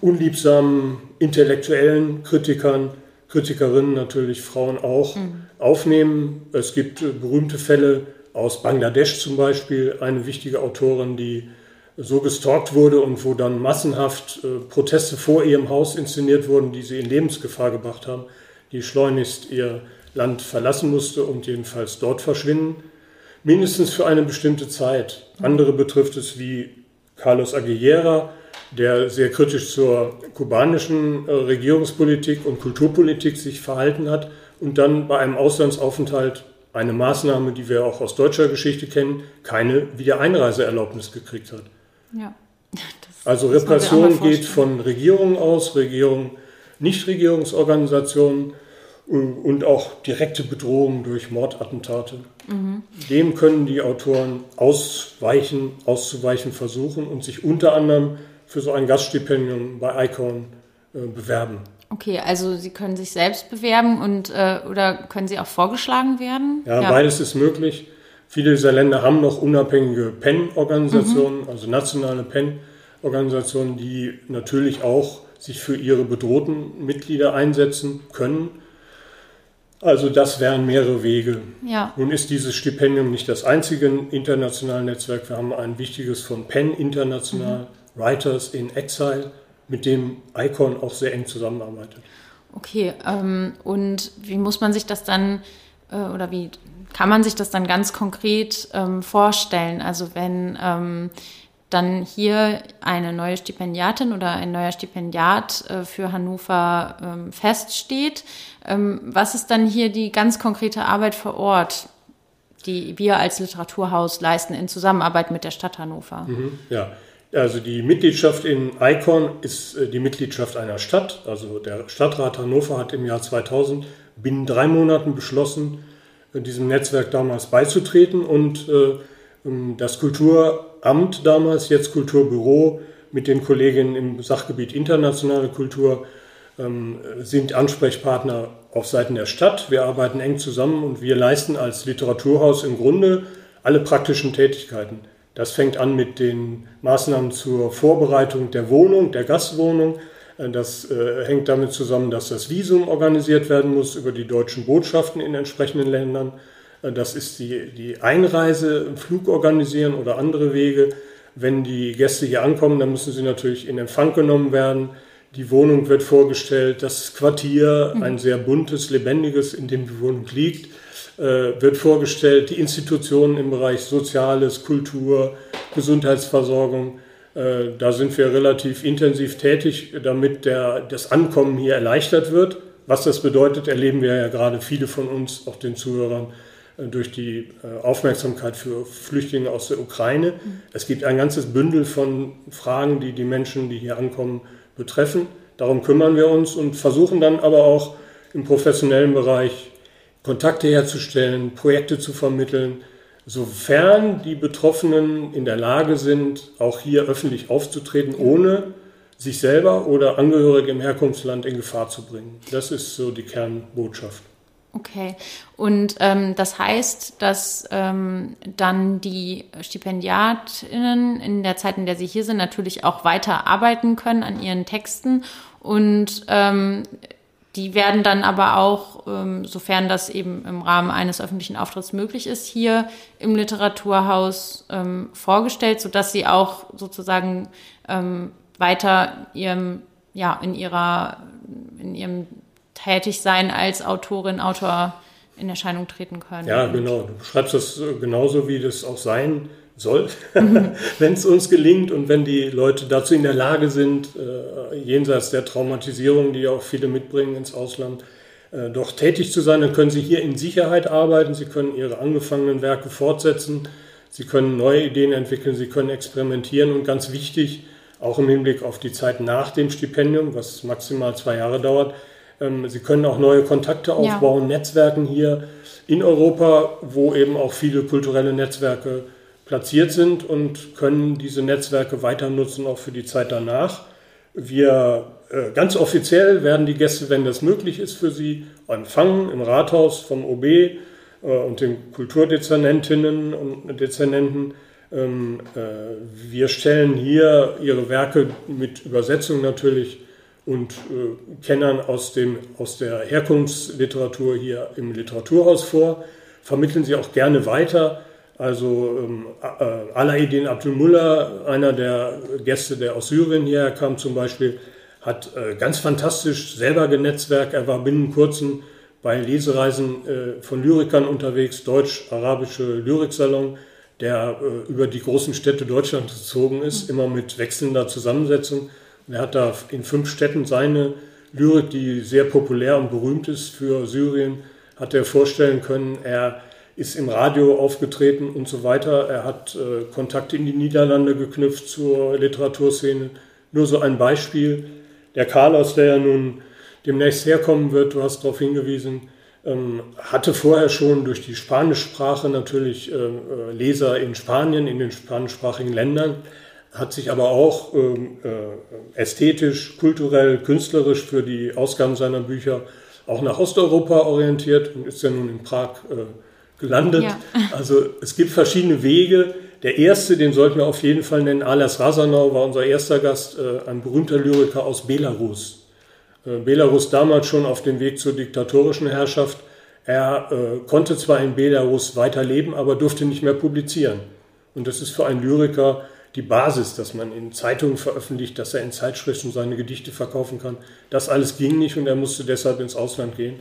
unliebsamen intellektuellen Kritikern, Kritikerinnen natürlich, Frauen auch, mhm. aufnehmen. Es gibt äh, berühmte Fälle aus Bangladesch zum Beispiel, eine wichtige Autorin, die so gestalkt wurde und wo dann massenhaft äh, Proteste vor ihrem Haus inszeniert wurden, die sie in Lebensgefahr gebracht haben, die schleunigst ihr Land verlassen musste und jedenfalls dort verschwinden. Mindestens für eine bestimmte Zeit. Andere betrifft es wie Carlos Aguilera, der sehr kritisch zur kubanischen äh, Regierungspolitik und Kulturpolitik sich verhalten hat und dann bei einem Auslandsaufenthalt eine Maßnahme, die wir auch aus deutscher Geschichte kennen, keine Wiedereinreiseerlaubnis gekriegt hat. Ja. also Repression geht von Regierungen aus, Regierungen, Nichtregierungsorganisationen und auch direkte Bedrohungen durch Mordattentate. Mhm. Dem können die Autoren ausweichen, auszuweichen versuchen und sich unter anderem für so ein Gaststipendium bei ICON äh, bewerben. Okay, also Sie können sich selbst bewerben und äh, oder können Sie auch vorgeschlagen werden? Ja, ja, beides ist möglich. Viele dieser Länder haben noch unabhängige PEN-Organisationen, mhm. also nationale PEN-Organisationen, die natürlich auch sich für ihre bedrohten Mitglieder einsetzen können. Also das wären mehrere Wege. Ja. Nun ist dieses Stipendium nicht das einzige internationale Netzwerk. Wir haben ein wichtiges von PEN international. Mhm Writers in Exile, mit dem ICON auch sehr eng zusammenarbeitet. Okay, ähm, und wie muss man sich das dann äh, oder wie kann man sich das dann ganz konkret ähm, vorstellen? Also wenn ähm, dann hier eine neue Stipendiatin oder ein neuer Stipendiat äh, für Hannover ähm, feststeht, ähm, was ist dann hier die ganz konkrete Arbeit vor Ort, die wir als Literaturhaus leisten in Zusammenarbeit mit der Stadt Hannover? Mhm, ja, also die Mitgliedschaft in ICON ist äh, die Mitgliedschaft einer Stadt. Also der Stadtrat Hannover hat im Jahr 2000 binnen drei Monaten beschlossen, äh, diesem Netzwerk damals beizutreten und äh, ähm, das Kulturamt damals, jetzt Kulturbüro, mit den Kolleginnen im Sachgebiet internationale Kultur ähm, sind Ansprechpartner auf Seiten der Stadt. Wir arbeiten eng zusammen und wir leisten als Literaturhaus im Grunde alle praktischen Tätigkeiten. Das fängt an mit den Maßnahmen zur Vorbereitung der Wohnung, der Gastwohnung. Äh, das äh, hängt damit zusammen, dass das Visum organisiert werden muss über die deutschen Botschaften in entsprechenden Ländern. Äh, das ist die, die Einreise, Flug organisieren oder andere Wege. Wenn die Gäste hier ankommen, dann müssen sie natürlich in Empfang genommen werden. Die Wohnung wird vorgestellt, das Quartier, ein mhm. sehr buntes, lebendiges, in dem die Wohnung liegt wird vorgestellt, die Institutionen im Bereich Soziales, Kultur, Gesundheitsversorgung. Äh, da sind wir relativ intensiv tätig, damit der, das Ankommen hier erleichtert wird. Was das bedeutet, erleben wir ja gerade viele von uns, auch den Zuhörern, äh, durch die Aufmerksamkeit für Flüchtlinge aus der Ukraine. Es gibt ein ganzes Bündel von Fragen, die die Menschen, die hier ankommen, betreffen. Darum kümmern wir uns und versuchen dann aber auch im professionellen Bereich Kontakte herzustellen, Projekte zu vermitteln, sofern die Betroffenen in der Lage sind, auch hier öffentlich aufzutreten, ohne sich selber oder Angehörige im Herkunftsland in Gefahr zu bringen. Das ist so die Kernbotschaft. Okay. Und ähm, das heißt, dass ähm, dann die StipendiatInnen in der Zeit, in der sie hier sind, natürlich auch weiter arbeiten können an ihren Texten und ähm, die werden dann aber auch, ähm, sofern das eben im Rahmen eines öffentlichen Auftritts möglich ist, hier im Literaturhaus ähm, vorgestellt, sodass sie auch sozusagen ähm, weiter ihrem, ja, in ihrer, in ihrem Tätigsein als Autorin, Autor in Erscheinung treten können. Ja, genau. Du beschreibst das genauso, wie das auch sein soll, wenn es uns gelingt und wenn die Leute dazu in der Lage sind, äh, jenseits der Traumatisierung, die auch viele mitbringen ins Ausland, äh, doch tätig zu sein, dann können sie hier in Sicherheit arbeiten, sie können ihre angefangenen Werke fortsetzen, sie können neue Ideen entwickeln, sie können experimentieren und ganz wichtig, auch im Hinblick auf die Zeit nach dem Stipendium, was maximal zwei Jahre dauert, ähm, sie können auch neue Kontakte aufbauen, ja. Netzwerken hier in Europa, wo eben auch viele kulturelle Netzwerke platziert sind und können diese Netzwerke weiter nutzen, auch für die Zeit danach. Wir äh, ganz offiziell werden die Gäste, wenn das möglich ist für sie, empfangen im Rathaus vom OB äh, und den Kulturdezernentinnen und Dezernenten. Ähm, äh, wir stellen hier ihre Werke mit Übersetzung natürlich und Kennern aus, dem, aus der Herkunftsliteratur hier im Literaturhaus vor, vermitteln sie auch gerne weiter also ähm, äh, Alaeddin Abdulmullah, einer der Gäste, der aus Syrien hierher kam zum Beispiel, hat äh, ganz fantastisch selber genetzwerkt. Er war binnen kurzem bei Lesereisen äh, von Lyrikern unterwegs, deutsch-arabische Lyriksalon, der äh, über die großen Städte Deutschlands gezogen ist, immer mit wechselnder Zusammensetzung. Und er hat da in fünf Städten seine Lyrik, die sehr populär und berühmt ist für Syrien, hat er vorstellen können. Er ist im Radio aufgetreten und so weiter. Er hat äh, Kontakte in die Niederlande geknüpft zur Literaturszene. Nur so ein Beispiel. Der Carlos, der ja nun demnächst herkommen wird, du hast darauf hingewiesen, ähm, hatte vorher schon durch die Spanischsprache natürlich äh, äh Leser in Spanien, in den spanischsprachigen Ländern, hat sich aber auch ähm, äh, ästhetisch, kulturell, künstlerisch für die Ausgaben seiner Bücher auch nach Osteuropa orientiert und ist ja nun in Prag äh, gelandet. Ja. Also es gibt verschiedene Wege. Der erste, den sollten wir auf jeden Fall nennen, Alas Rasanau war unser erster Gast, äh, ein berühmter Lyriker aus Belarus. Äh, Belarus damals schon auf dem Weg zur diktatorischen Herrschaft. Er äh, konnte zwar in Belarus weiterleben, aber durfte nicht mehr publizieren. Und das ist für einen Lyriker die Basis, dass man in Zeitungen veröffentlicht, dass er in Zeitschriften seine Gedichte verkaufen kann. Das alles ging nicht und er musste deshalb ins Ausland gehen.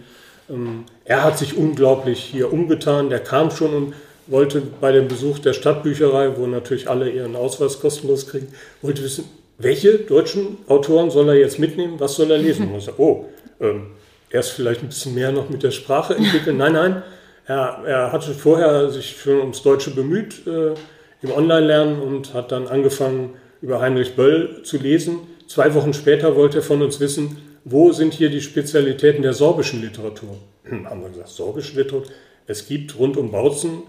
Ähm, er hat sich unglaublich hier umgetan. Der kam schon und wollte bei dem Besuch der Stadtbücherei, wo natürlich alle ihren Ausweis kostenlos kriegen, wollte wissen, welche deutschen Autoren soll er jetzt mitnehmen, was soll er lesen? Und ich sage, oh, ähm, erst vielleicht ein bisschen mehr noch mit der Sprache entwickeln. Nein, nein, er, er hatte vorher sich schon ums Deutsche bemüht äh, im Online-Lernen und hat dann angefangen, über Heinrich Böll zu lesen. Zwei Wochen später wollte er von uns wissen, wo sind hier die Spezialitäten der sorbischen Literatur? Haben wir gesagt, sorbische Literatur. Es gibt rund um Bautzen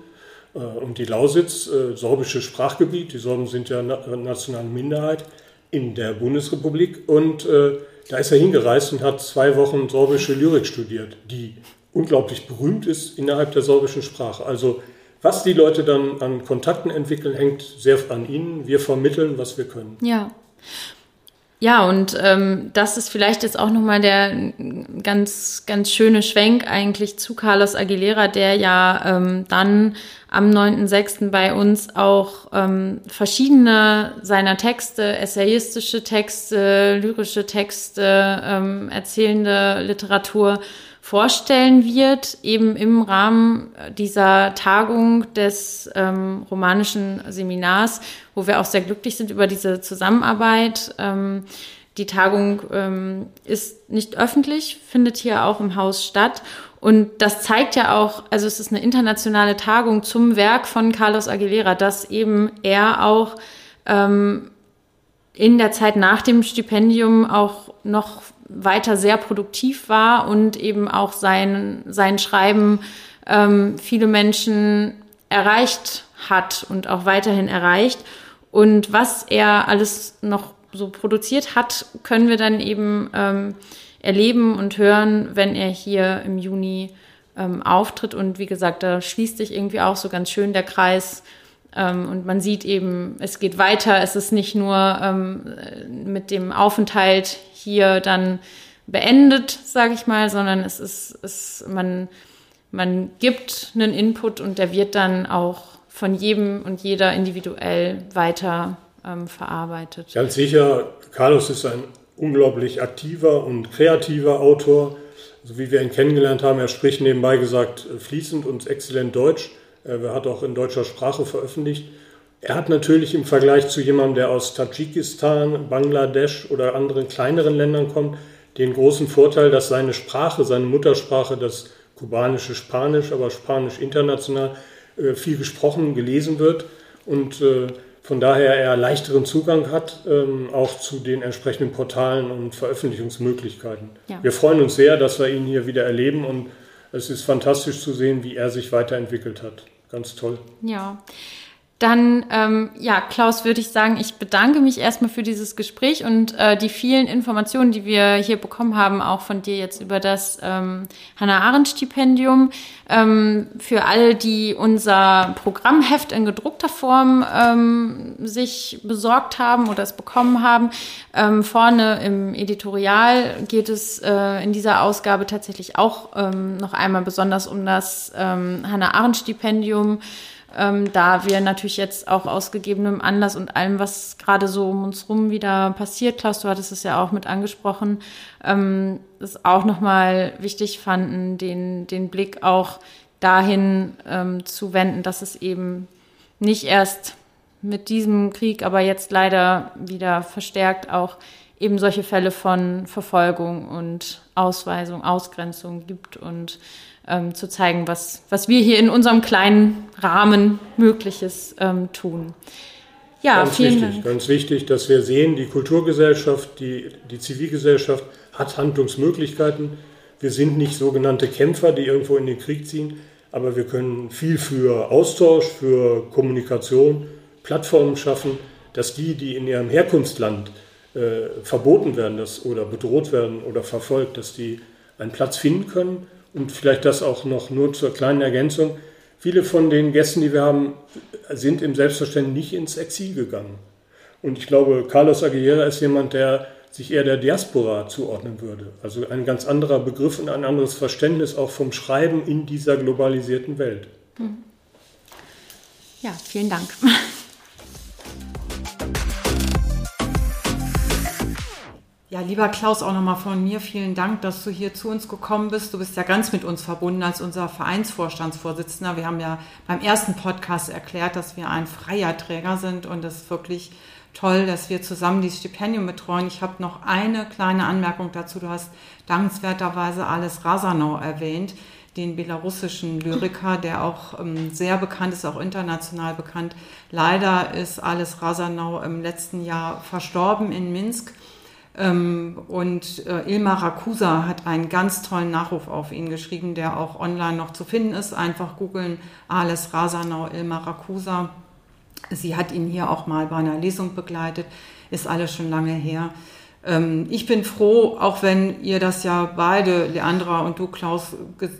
äh, und die Lausitz äh, sorbische Sprachgebiet. Die Sorben sind ja na nationale Minderheit in der Bundesrepublik. Und äh, da ist er hingereist und hat zwei Wochen sorbische Lyrik studiert, die unglaublich berühmt ist innerhalb der sorbischen Sprache. Also was die Leute dann an Kontakten entwickeln, hängt sehr an ihnen. Wir vermitteln, was wir können. Ja. Ja, und ähm, das ist vielleicht jetzt auch nochmal der ganz, ganz schöne Schwenk eigentlich zu Carlos Aguilera, der ja ähm, dann am 9.6. bei uns auch ähm, verschiedene seiner Texte, essayistische Texte, lyrische Texte, ähm, erzählende Literatur vorstellen wird, eben im Rahmen dieser Tagung des ähm, romanischen Seminars, wo wir auch sehr glücklich sind über diese Zusammenarbeit. Ähm, die Tagung ähm, ist nicht öffentlich, findet hier auch im Haus statt. Und das zeigt ja auch, also es ist eine internationale Tagung zum Werk von Carlos Aguilera, dass eben er auch ähm, in der Zeit nach dem Stipendium auch noch weiter sehr produktiv war und eben auch sein, sein Schreiben ähm, viele Menschen erreicht hat und auch weiterhin erreicht. Und was er alles noch so produziert hat, können wir dann eben ähm, erleben und hören, wenn er hier im Juni ähm, auftritt. Und wie gesagt, da schließt sich irgendwie auch so ganz schön der Kreis. Ähm, und man sieht eben, es geht weiter. Es ist nicht nur ähm, mit dem Aufenthalt hier dann beendet, sage ich mal, sondern es ist, es, man, man gibt einen Input und der wird dann auch von jedem und jeder individuell weiter ähm, verarbeitet. Ganz sicher, Carlos ist ein unglaublich aktiver und kreativer Autor. So wie wir ihn kennengelernt haben, er spricht nebenbei gesagt fließend und exzellent Deutsch. Er hat auch in deutscher Sprache veröffentlicht. Er hat natürlich im Vergleich zu jemandem, der aus Tadschikistan, Bangladesch oder anderen kleineren Ländern kommt, den großen Vorteil, dass seine Sprache, seine Muttersprache, das kubanische Spanisch, aber Spanisch international, äh, viel gesprochen, gelesen wird und äh, von daher er leichteren Zugang hat, ähm, auch zu den entsprechenden Portalen und Veröffentlichungsmöglichkeiten. Ja. Wir freuen uns sehr, dass wir ihn hier wieder erleben und es ist fantastisch zu sehen, wie er sich weiterentwickelt hat. Ganz toll. Ja. Dann, ähm, ja, Klaus, würde ich sagen, ich bedanke mich erstmal für dieses Gespräch und äh, die vielen Informationen, die wir hier bekommen haben, auch von dir jetzt über das ähm, Hannah-Arendt-Stipendium. Ähm, für alle, die unser Programmheft in gedruckter Form ähm, sich besorgt haben oder es bekommen haben, ähm, vorne im Editorial geht es äh, in dieser Ausgabe tatsächlich auch ähm, noch einmal besonders um das ähm, Hannah-Arendt-Stipendium ähm, da wir natürlich jetzt auch aus gegebenem Anlass und allem, was gerade so um uns rum wieder passiert, Klaus, du hattest es ja auch mit angesprochen, ähm, es auch nochmal wichtig fanden, den, den Blick auch dahin ähm, zu wenden, dass es eben nicht erst mit diesem Krieg, aber jetzt leider wieder verstärkt auch eben solche Fälle von Verfolgung und Ausweisung, Ausgrenzung gibt und ähm, zu zeigen, was, was wir hier in unserem kleinen Rahmen Mögliches ähm, tun. Ja, ganz vielen wichtig, Dank. Ganz wichtig, dass wir sehen, die Kulturgesellschaft, die, die Zivilgesellschaft hat Handlungsmöglichkeiten. Wir sind nicht sogenannte Kämpfer, die irgendwo in den Krieg ziehen, aber wir können viel für Austausch, für Kommunikation, Plattformen schaffen, dass die, die in ihrem Herkunftsland äh, verboten werden dass, oder bedroht werden oder verfolgt, dass die einen Platz finden können und vielleicht das auch noch nur zur kleinen Ergänzung. Viele von den Gästen, die wir haben, sind im Selbstverständnis nicht ins Exil gegangen. Und ich glaube, Carlos Aguilera ist jemand, der sich eher der Diaspora zuordnen würde. Also ein ganz anderer Begriff und ein anderes Verständnis auch vom Schreiben in dieser globalisierten Welt. Hm. Ja, vielen Dank. Ja, lieber Klaus, auch nochmal von mir vielen Dank, dass du hier zu uns gekommen bist. Du bist ja ganz mit uns verbunden als unser Vereinsvorstandsvorsitzender. Wir haben ja beim ersten Podcast erklärt, dass wir ein freier Träger sind und es ist wirklich toll, dass wir zusammen dieses Stipendium betreuen. Ich habe noch eine kleine Anmerkung dazu. Du hast dankenswerterweise Alice Rasanau erwähnt, den belarussischen Lyriker, der auch ähm, sehr bekannt ist, auch international bekannt. Leider ist Alice Rasanau im letzten Jahr verstorben in Minsk. Ähm, und äh, Ilma Rakusa hat einen ganz tollen Nachruf auf ihn geschrieben, der auch online noch zu finden ist. Einfach googeln, Ales Rasanau, Ilma Rakusa. Sie hat ihn hier auch mal bei einer Lesung begleitet, ist alles schon lange her. Ähm, ich bin froh, auch wenn ihr das ja beide, Leandra und du, Klaus,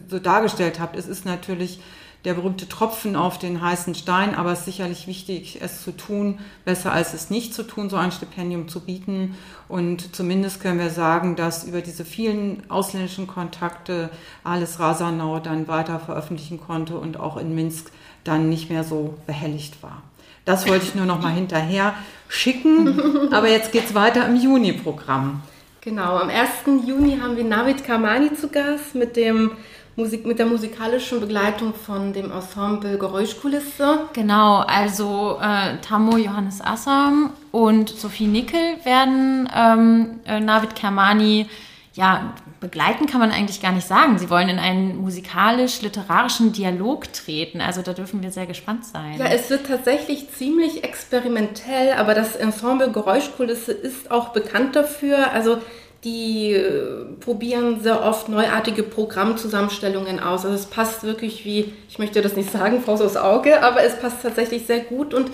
so dargestellt habt. Es ist natürlich der berühmte Tropfen auf den heißen Stein, aber es ist sicherlich wichtig, es zu tun, besser als es nicht zu tun, so ein Stipendium zu bieten. Und zumindest können wir sagen, dass über diese vielen ausländischen Kontakte alles Rasanau dann weiter veröffentlichen konnte und auch in Minsk dann nicht mehr so behelligt war. Das wollte ich nur noch mal hinterher schicken. Aber jetzt geht es weiter im Juni-Programm. Genau, am 1. Juni haben wir Navid Kamani zu Gast mit dem Musik, mit der musikalischen Begleitung von dem Ensemble Geräuschkulisse. Genau, also äh, Tammo Johannes Assam und Sophie Nickel werden ähm, äh, Navid Kermani ja, begleiten kann man eigentlich gar nicht sagen. Sie wollen in einen musikalisch-literarischen Dialog treten. Also da dürfen wir sehr gespannt sein. Ja, es wird tatsächlich ziemlich experimentell, aber das Ensemble Geräuschkulisse ist auch bekannt dafür. Also die äh, probieren sehr oft neuartige Programmzusammenstellungen aus. Also es passt wirklich wie, ich möchte das nicht sagen, Faust aufs Auge, aber es passt tatsächlich sehr gut. Und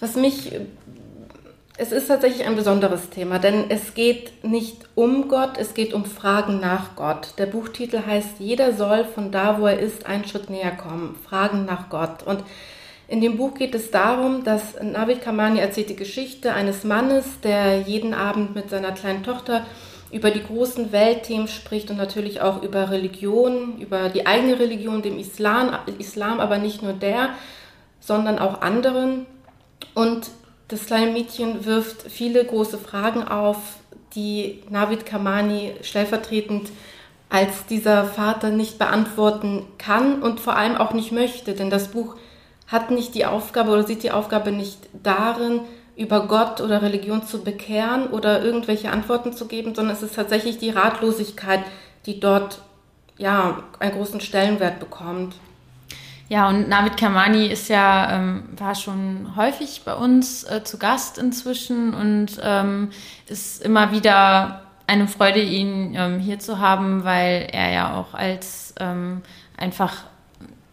was mich, es ist tatsächlich ein besonderes Thema, denn es geht nicht um Gott, es geht um Fragen nach Gott. Der Buchtitel heißt, jeder soll von da, wo er ist, einen Schritt näher kommen. Fragen nach Gott. Und in dem Buch geht es darum, dass Navid Kamani erzählt die Geschichte eines Mannes, der jeden Abend mit seiner kleinen Tochter über die großen Weltthemen spricht und natürlich auch über Religion, über die eigene Religion, dem Islam, Islam, aber nicht nur der, sondern auch anderen. Und das kleine Mädchen wirft viele große Fragen auf, die Navid Kamani stellvertretend als dieser Vater nicht beantworten kann und vor allem auch nicht möchte, denn das Buch hat nicht die Aufgabe oder sieht die Aufgabe nicht darin, über Gott oder Religion zu bekehren oder irgendwelche Antworten zu geben, sondern es ist tatsächlich die Ratlosigkeit, die dort ja einen großen Stellenwert bekommt. Ja, und Navid Kamani ist ja, ähm, war schon häufig bei uns äh, zu Gast inzwischen und ähm, ist immer wieder eine Freude, ihn ähm, hier zu haben, weil er ja auch als ähm, einfach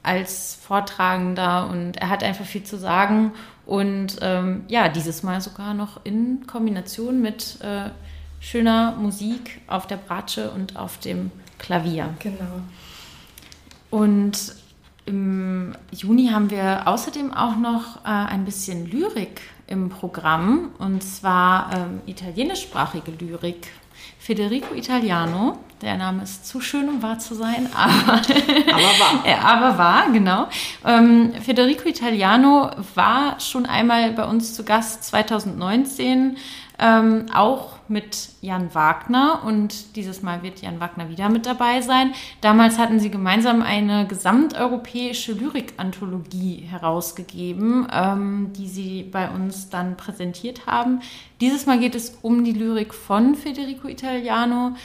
als Vortragender und er hat einfach viel zu sagen und ähm, ja, dieses Mal sogar noch in Kombination mit äh, schöner Musik auf der Bratsche und auf dem Klavier. Genau. Und im Juni haben wir außerdem auch noch äh, ein bisschen Lyrik im Programm und zwar ähm, italienischsprachige Lyrik Federico Italiano. Der Name ist zu schön, um wahr zu sein, aber, aber wahr. ja, aber wahr, genau. Ähm, Federico Italiano war schon einmal bei uns zu Gast 2019 ähm, auch mit Jan Wagner und dieses Mal wird Jan Wagner wieder mit dabei sein. Damals hatten sie gemeinsam eine gesamteuropäische Lyrik-Anthologie herausgegeben, ähm, die sie bei uns dann präsentiert haben. Dieses Mal geht es um die Lyrik von Federico Italiano,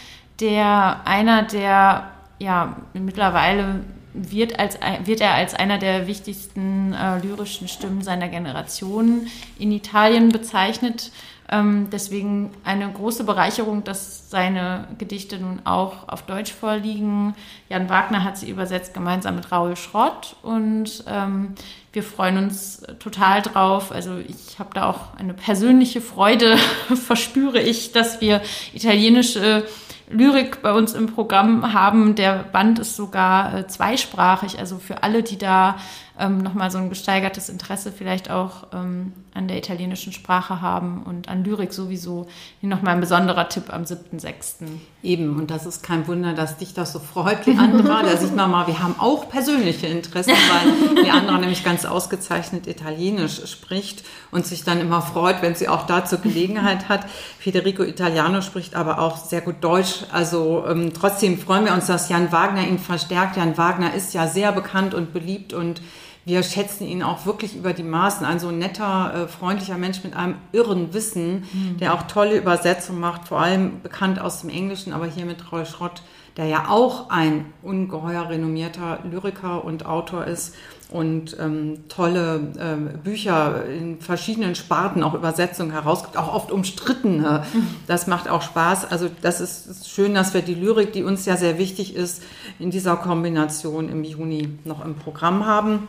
der einer der, ja, mittlerweile wird, als, wird er als einer der wichtigsten äh, lyrischen Stimmen seiner Generation in Italien bezeichnet. Ähm, deswegen eine große Bereicherung, dass seine Gedichte nun auch auf Deutsch vorliegen. Jan Wagner hat sie übersetzt gemeinsam mit Raoul Schrott und ähm, wir freuen uns total drauf. Also ich habe da auch eine persönliche Freude, verspüre ich, dass wir italienische Lyrik bei uns im Programm haben. Der Band ist sogar äh, zweisprachig, also für alle, die da ähm, nochmal so ein gesteigertes Interesse vielleicht auch ähm, an der italienischen Sprache haben und an Lyrik sowieso. Hier nochmal ein besonderer Tipp am 7.6. Eben, und das ist kein Wunder, dass dich das so freut, Leandra. da sieht man mal, wir haben auch persönliche Interessen, weil Leandra nämlich ganz ausgezeichnet Italienisch spricht und sich dann immer freut, wenn sie auch dazu Gelegenheit hat. Federico Italiano spricht aber auch sehr gut Deutsch. Also ähm, trotzdem freuen wir uns, dass Jan Wagner ihn verstärkt. Jan Wagner ist ja sehr bekannt und beliebt und wir schätzen ihn auch wirklich über die Maßen. Ein so netter, äh, freundlicher Mensch mit einem irren Wissen, mhm. der auch tolle Übersetzungen macht, vor allem bekannt aus dem Englischen, aber hier mit Roy Schrott, der ja auch ein ungeheuer renommierter Lyriker und Autor ist und ähm, tolle ähm, Bücher in verschiedenen Sparten, auch Übersetzungen herausgibt, auch oft umstrittene. Mhm. Das macht auch Spaß. Also das ist schön, dass wir die Lyrik, die uns ja sehr wichtig ist, in dieser Kombination im Juni noch im Programm haben.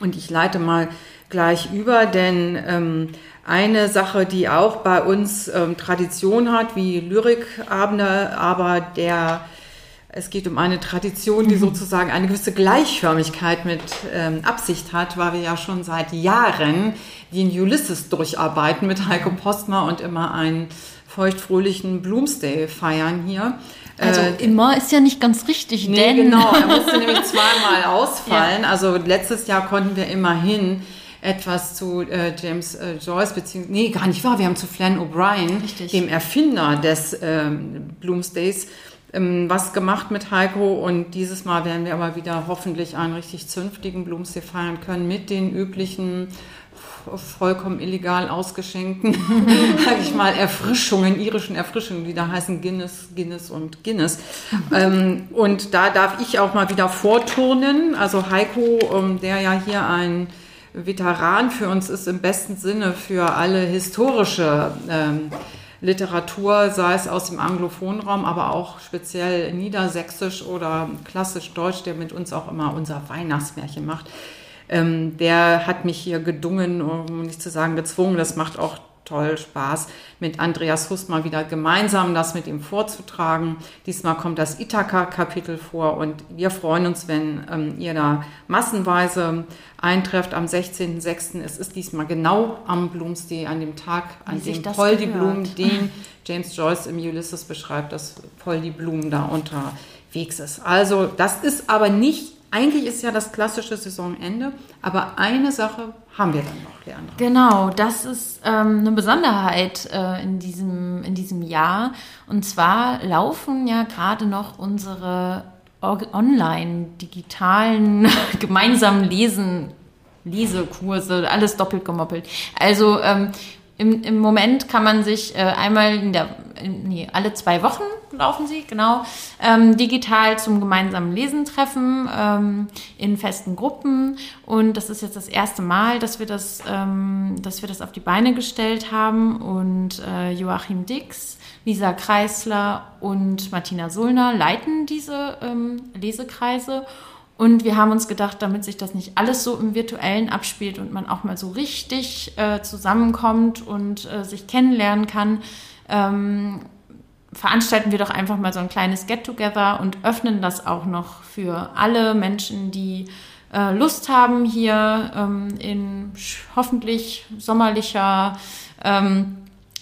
Und ich leite mal gleich über, denn ähm, eine Sache, die auch bei uns ähm, Tradition hat, wie Lyrikabende, aber der es geht um eine Tradition, die mhm. sozusagen eine gewisse Gleichförmigkeit mit ähm, Absicht hat, weil wir ja schon seit Jahren den Ulysses durcharbeiten mit Heiko Postma und immer einen feuchtfröhlichen Bloomsday feiern hier. Also äh, immer ist ja nicht ganz richtig, nee, denn genau, er musste nämlich zweimal ausfallen. Ja. Also letztes Jahr konnten wir immerhin etwas zu äh, James äh, Joyce, beziehungsweise, nee, gar nicht wahr, wir haben zu Flann O'Brien, dem Erfinder des ähm, Bloomsdays, ähm, was gemacht mit Heiko und dieses Mal werden wir aber wieder hoffentlich einen richtig zünftigen Bloomsday feiern können mit den üblichen vollkommen illegal ausgeschenkten, sage ich mal, Erfrischungen, irischen Erfrischungen, die da heißen Guinness, Guinness und Guinness. ähm, und da darf ich auch mal wieder vorturnen. Also Heiko, ähm, der ja hier ein Veteran für uns ist, im besten Sinne für alle historische ähm, Literatur, sei es aus dem anglophonen Raum, aber auch speziell niedersächsisch oder klassisch deutsch, der mit uns auch immer unser Weihnachtsmärchen macht. Ähm, der hat mich hier gedungen, um nicht zu sagen gezwungen. Das macht auch toll Spaß, mit Andreas Huss mal wieder gemeinsam das mit ihm vorzutragen. Diesmal kommt das Ithaka-Kapitel vor und wir freuen uns, wenn ähm, ihr da massenweise eintrefft am 16.06. Es ist diesmal genau am Bloomsday, an dem Tag, an Wie dem Paul die Blumen, den James Joyce im Ulysses beschreibt, dass Paul die Blumen da unterwegs ist. Also das ist aber nicht eigentlich ist ja das klassische Saisonende, aber eine Sache haben wir dann noch, Leandra. Genau, das ist ähm, eine Besonderheit äh, in, diesem, in diesem Jahr. Und zwar laufen ja gerade noch unsere online digitalen gemeinsamen Lesen Lesekurse, alles doppelt gemoppelt. Also ähm, im, im Moment kann man sich äh, einmal in der, nee, alle zwei Wochen laufen sie, genau, ähm, digital zum gemeinsamen Lesen treffen ähm, in festen Gruppen. Und das ist jetzt das erste Mal, dass wir das, ähm, dass wir das auf die Beine gestellt haben. Und äh, Joachim Dix, Lisa Kreisler und Martina Sullner leiten diese ähm, Lesekreise. Und wir haben uns gedacht, damit sich das nicht alles so im virtuellen abspielt und man auch mal so richtig äh, zusammenkommt und äh, sich kennenlernen kann, ähm, veranstalten wir doch einfach mal so ein kleines Get-Together und öffnen das auch noch für alle Menschen, die äh, Lust haben, hier ähm, in hoffentlich sommerlicher ähm,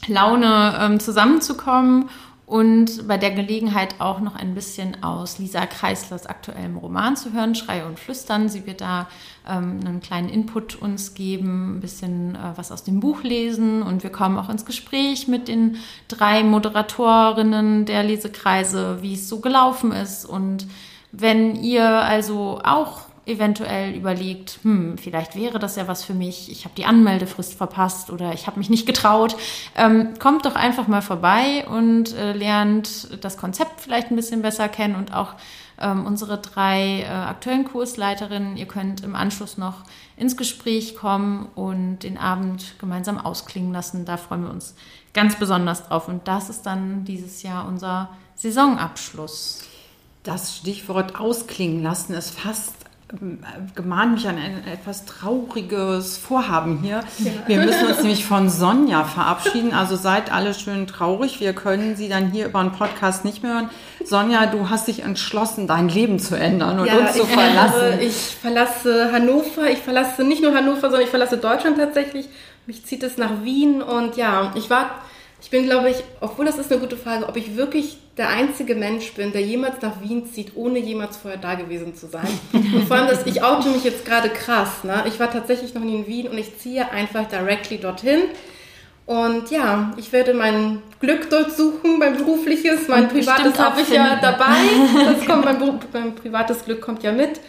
Laune ähm, zusammenzukommen und bei der Gelegenheit auch noch ein bisschen aus Lisa Kreislers aktuellem Roman zu hören, Schreie und Flüstern. Sie wird da ähm, einen kleinen Input uns geben, ein bisschen äh, was aus dem Buch lesen und wir kommen auch ins Gespräch mit den drei Moderatorinnen der Lesekreise, wie es so gelaufen ist. Und wenn ihr also auch eventuell überlegt, hm, vielleicht wäre das ja was für mich, ich habe die Anmeldefrist verpasst oder ich habe mich nicht getraut, ähm, kommt doch einfach mal vorbei und äh, lernt das Konzept vielleicht ein bisschen besser kennen und auch ähm, unsere drei äh, aktuellen Kursleiterinnen. Ihr könnt im Anschluss noch ins Gespräch kommen und den Abend gemeinsam ausklingen lassen. Da freuen wir uns ganz besonders drauf. Und das ist dann dieses Jahr unser Saisonabschluss. Das Stichwort ausklingen lassen ist fast gemahnt mich an ein etwas trauriges Vorhaben hier. Ja. Wir müssen uns nämlich von Sonja verabschieden. Also seid alle schön traurig. Wir können sie dann hier über einen Podcast nicht mehr hören. Sonja, du hast dich entschlossen, dein Leben zu ändern und ja, uns zu verlassen. ich verlasse Hannover. Ich verlasse nicht nur Hannover, sondern ich verlasse Deutschland tatsächlich. Mich zieht es nach Wien und ja, ich war ich bin, glaube ich, obwohl das ist eine gute Frage, ob ich wirklich der einzige Mensch bin, der jemals nach Wien zieht, ohne jemals vorher da gewesen zu sein. Und vor allem, dass ich oute mich jetzt gerade krass. Ne? Ich war tatsächlich noch nie in Wien und ich ziehe einfach directly dorthin. Und ja, ich werde mein Glück dort suchen, mein berufliches, mein und privates habe ich ja dabei. Das kommt, mein, mein privates Glück kommt ja mit.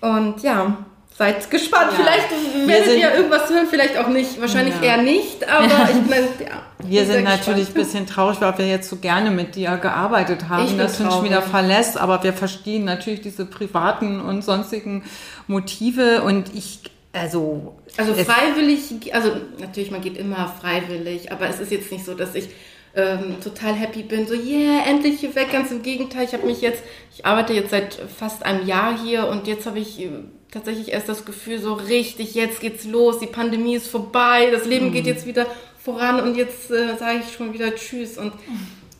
Und ja, Seid gespannt. Ja. Vielleicht werdet ihr irgendwas hören, vielleicht auch nicht. Wahrscheinlich ja. eher nicht, aber ich meine, ja. Wir sind natürlich ein bisschen traurig, weil wir jetzt so gerne mit dir gearbeitet haben, dass du uns wieder verlässt, aber wir verstehen natürlich diese privaten und sonstigen Motive und ich, also. Also freiwillig, also natürlich, man geht immer freiwillig, aber es ist jetzt nicht so, dass ich ähm, total happy bin, so yeah, endlich hier weg. Ganz im Gegenteil, ich habe mich jetzt, ich arbeite jetzt seit fast einem Jahr hier und jetzt habe ich tatsächlich erst das Gefühl, so richtig, jetzt geht's los, die Pandemie ist vorbei, das Leben mhm. geht jetzt wieder voran und jetzt äh, sage ich schon wieder Tschüss. Und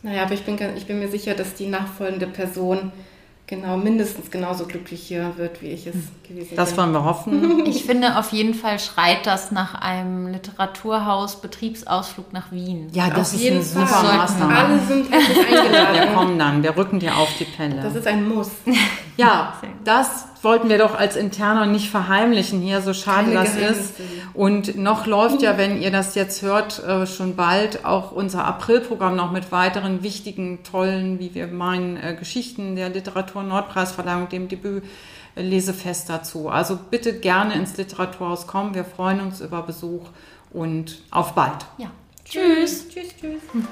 naja, aber ich bin, ich bin mir sicher, dass die nachfolgende Person genau mindestens genauso glücklich hier wird, wie ich es gewesen bin. Das wollen wir hoffen. Ich finde, auf jeden Fall schreit das nach einem Literaturhaus Betriebsausflug nach Wien. Ja, das auf ist eine Fall. super Maßnahme. Alle sind eingeladen. Wir kommen dann, wir rücken dir auf die Pelle. Das ist ein Muss. Ja, das wollten wir doch als Interner nicht verheimlichen hier, so schade Keine das ist. Und noch läuft ja, wenn ihr das jetzt hört, äh, schon bald auch unser Aprilprogramm noch mit weiteren wichtigen, tollen, wie wir meinen, äh, Geschichten der Literatur Nordpreisverleihung, dem Debüt. Lesefest dazu. Also bitte gerne ins Literaturhaus kommen. Wir freuen uns über Besuch und auf bald. Ja. Tschüss. Tschüss, tschüss. tschüss.